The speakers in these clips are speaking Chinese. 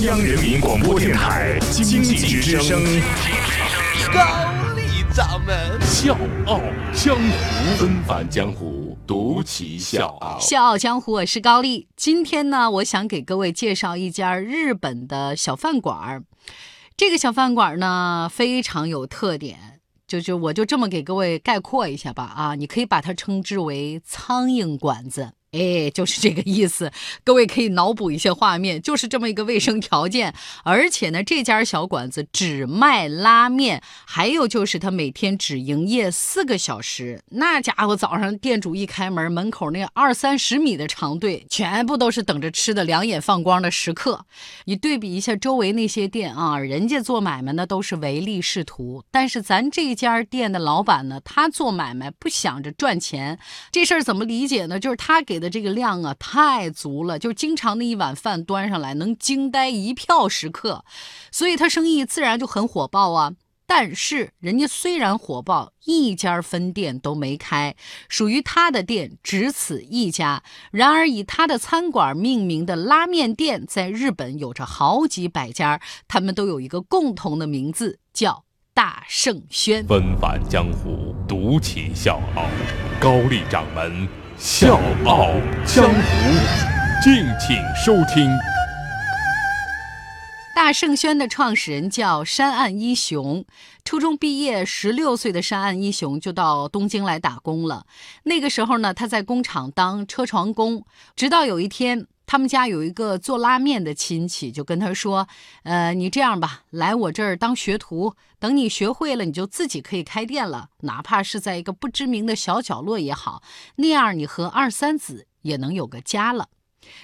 央人民广播电台经济之声，高丽掌门笑傲江湖，纷返江湖，独骑笑傲。笑傲江湖，我是高丽。今天呢，我想给各位介绍一家日本的小饭馆儿。这个小饭馆呢，非常有特点，就就我就这么给各位概括一下吧。啊，你可以把它称之为苍蝇馆子。哎，就是这个意思。各位可以脑补一些画面，就是这么一个卫生条件。而且呢，这家小馆子只卖拉面，还有就是他每天只营业四个小时。那家伙早上店主一开门，门口那二三十米的长队，全部都是等着吃的两眼放光的食客。你对比一下周围那些店啊，人家做买卖呢都是唯利是图，但是咱这家店的老板呢，他做买卖不想着赚钱，这事儿怎么理解呢？就是他给。的这个量啊太足了，就经常那一碗饭端上来能惊呆一票食客，所以他生意自然就很火爆啊。但是人家虽然火爆，一家分店都没开，属于他的店只此一家。然而以他的餐馆命名的拉面店，在日本有着好几百家，他们都有一个共同的名字，叫大圣轩。纷繁江湖，独起笑傲，高丽掌门。笑傲江湖，敬请收听。大圣轩的创始人叫山岸一雄，初中毕业，十六岁的山岸一雄就到东京来打工了。那个时候呢，他在工厂当车床工，直到有一天。他们家有一个做拉面的亲戚，就跟他说：“呃，你这样吧，来我这儿当学徒，等你学会了，你就自己可以开店了，哪怕是在一个不知名的小角落也好，那样你和二三子也能有个家了。”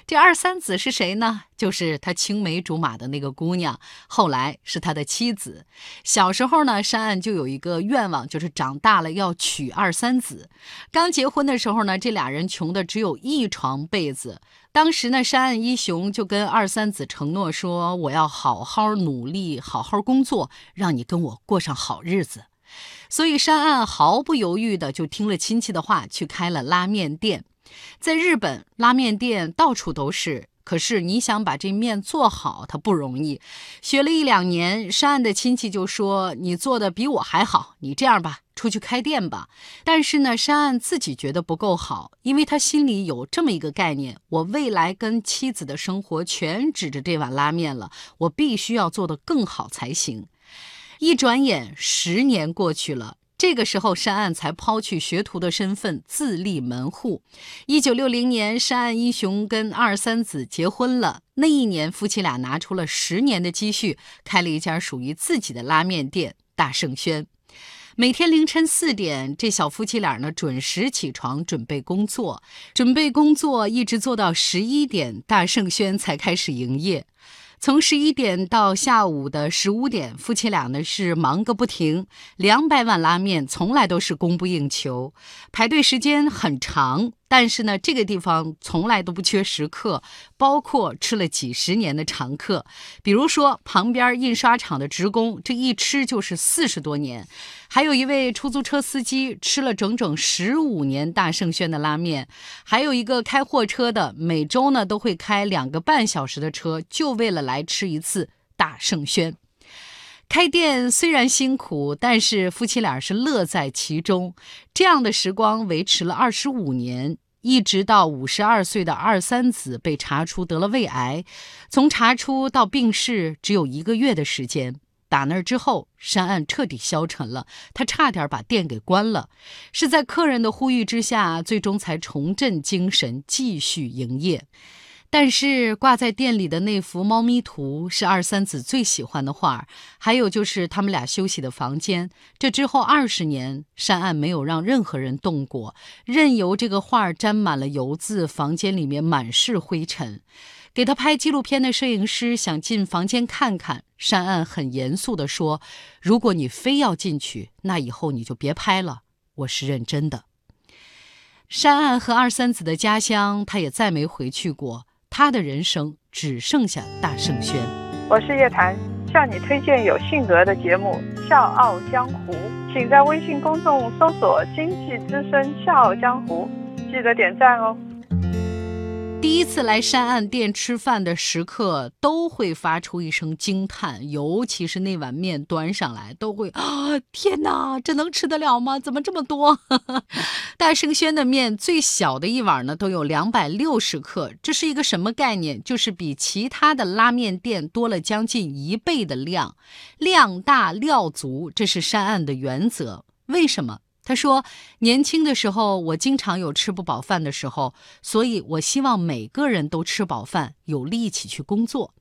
这二三子是谁呢？就是他青梅竹马的那个姑娘，后来是他的妻子。小时候呢，山岸就有一个愿望，就是长大了要娶二三子。刚结婚的时候呢，这俩人穷的只有一床被子。当时呢，山岸一雄就跟二三子承诺说：“我要好好努力，好好工作，让你跟我过上好日子。”所以山岸毫不犹豫的就听了亲戚的话，去开了拉面店。在日本，拉面店到处都是。可是你想把这面做好，它不容易。学了一两年，山岸的亲戚就说：“你做的比我还好，你这样吧，出去开店吧。”但是呢，山岸自己觉得不够好，因为他心里有这么一个概念：我未来跟妻子的生活全指着这碗拉面了，我必须要做得更好才行。一转眼，十年过去了。这个时候，山岸才抛去学徒的身份，自立门户。一九六零年，山岸一雄跟二三子结婚了。那一年，夫妻俩拿出了十年的积蓄，开了一家属于自己的拉面店——大圣轩。每天凌晨四点，这小夫妻俩呢准时起床，准备工作，准备工作，一直做到十一点，大圣轩才开始营业。从十一点到下午的十五点，夫妻俩呢是忙个不停。两百碗拉面从来都是供不应求，排队时间很长。但是呢，这个地方从来都不缺食客，包括吃了几十年的常客，比如说旁边印刷厂的职工，这一吃就是四十多年；还有一位出租车司机吃了整整十五年大圣轩的拉面；还有一个开货车的，每周呢都会开两个半小时的车，就为了来吃一次大圣轩。开店虽然辛苦，但是夫妻俩是乐在其中。这样的时光维持了二十五年，一直到五十二岁的二三子被查出得了胃癌，从查出到病逝只有一个月的时间。打那儿之后，山岸彻底消沉了，他差点把店给关了。是在客人的呼吁之下，最终才重振精神，继续营业。但是挂在店里的那幅猫咪图是二三子最喜欢的画，还有就是他们俩休息的房间。这之后二十年，山岸没有让任何人动过，任由这个画沾满了油渍，房间里面满是灰尘。给他拍纪录片的摄影师想进房间看看，山岸很严肃地说：“如果你非要进去，那以后你就别拍了，我是认真的。”山岸和二三子的家乡，他也再没回去过。他的人生只剩下大圣轩。我是叶檀，向你推荐有性格的节目《笑傲江湖》，请在微信公众搜索“经济之声笑傲江湖”，记得点赞哦。第一次来山岸店吃饭的食客都会发出一声惊叹，尤其是那碗面端上来，都会 啊，天哪，这能吃得了吗？怎么这么多？大圣轩的面最小的一碗呢，都有两百六十克，这是一个什么概念？就是比其他的拉面店多了将近一倍的量，量大料足，这是山岸的原则。为什么？他说：“年轻的时候，我经常有吃不饱饭的时候，所以我希望每个人都吃饱饭，有力气去工作。”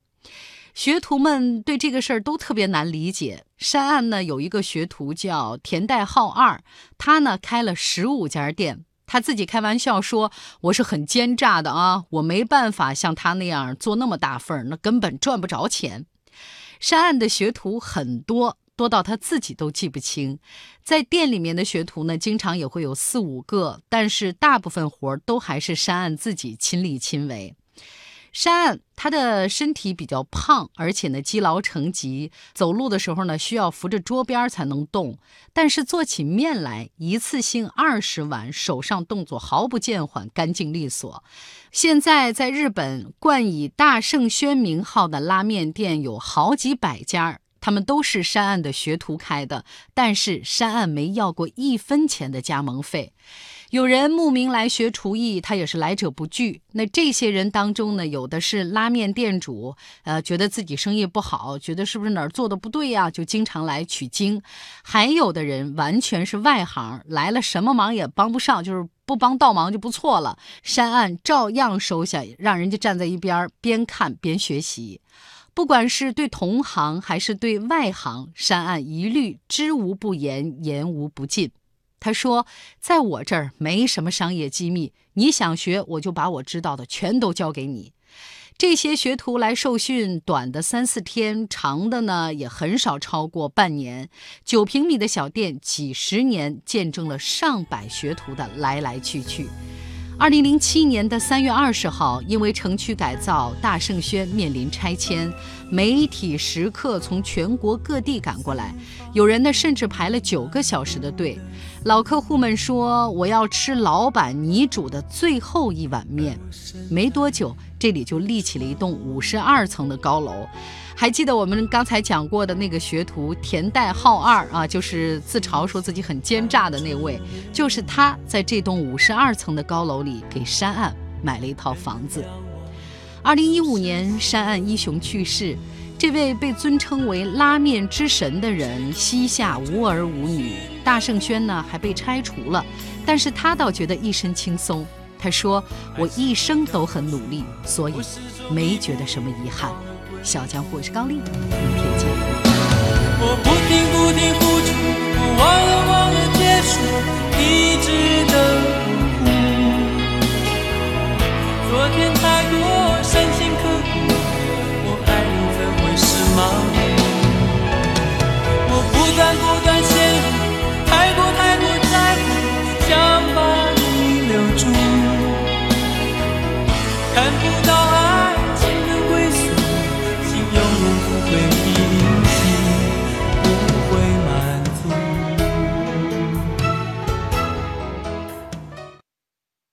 学徒们对这个事儿都特别难理解。山岸呢有一个学徒叫田代浩二，他呢开了十五家店，他自己开玩笑说：“我是很奸诈的啊，我没办法像他那样做那么大份儿，那根本赚不着钱。”山岸的学徒很多。多到他自己都记不清，在店里面的学徒呢，经常也会有四五个，但是大部分活儿都还是山岸自己亲力亲为。山岸他的身体比较胖，而且呢积劳成疾，走路的时候呢需要扶着桌边才能动，但是做起面来一次性二十碗，手上动作毫不见缓，干净利索。现在在日本冠以大圣轩名号的拉面店有好几百家。他们都是山岸的学徒开的，但是山岸没要过一分钱的加盟费。有人慕名来学厨艺，他也是来者不拒。那这些人当中呢，有的是拉面店主，呃，觉得自己生意不好，觉得是不是哪儿做的不对呀，就经常来取经。还有的人完全是外行，来了什么忙也帮不上，就是不帮倒忙就不错了。山岸照样收下，让人家站在一边边看边学习。不管是对同行还是对外行，山岸一律知无不言，言无不尽。他说：“在我这儿没什么商业机密，你想学，我就把我知道的全都教给你。”这些学徒来受训，短的三四天，长的呢也很少超过半年。九平米的小店，几十年见证了上百学徒的来来去去。二零零七年的三月二十号，因为城区改造，大圣轩面临拆迁，媒体时刻从全国各地赶过来，有人呢甚至排了九个小时的队。老客户们说：“我要吃老板你煮的最后一碗面。”没多久，这里就立起了一栋五十二层的高楼。还记得我们刚才讲过的那个学徒田代浩二啊，就是自嘲说自己很奸诈的那位，就是他在这栋五十二层的高楼里给山岸买了一套房子。二零一五年，山岸一雄去世，这位被尊称为拉面之神的人膝下无儿无女，大圣轩呢还被拆除了，但是他倒觉得一身轻松。他说：“我一生都很努力，所以没觉得什么遗憾。”小江湖是高丽，明天见。我不停不停付出，我忘了忘了结束。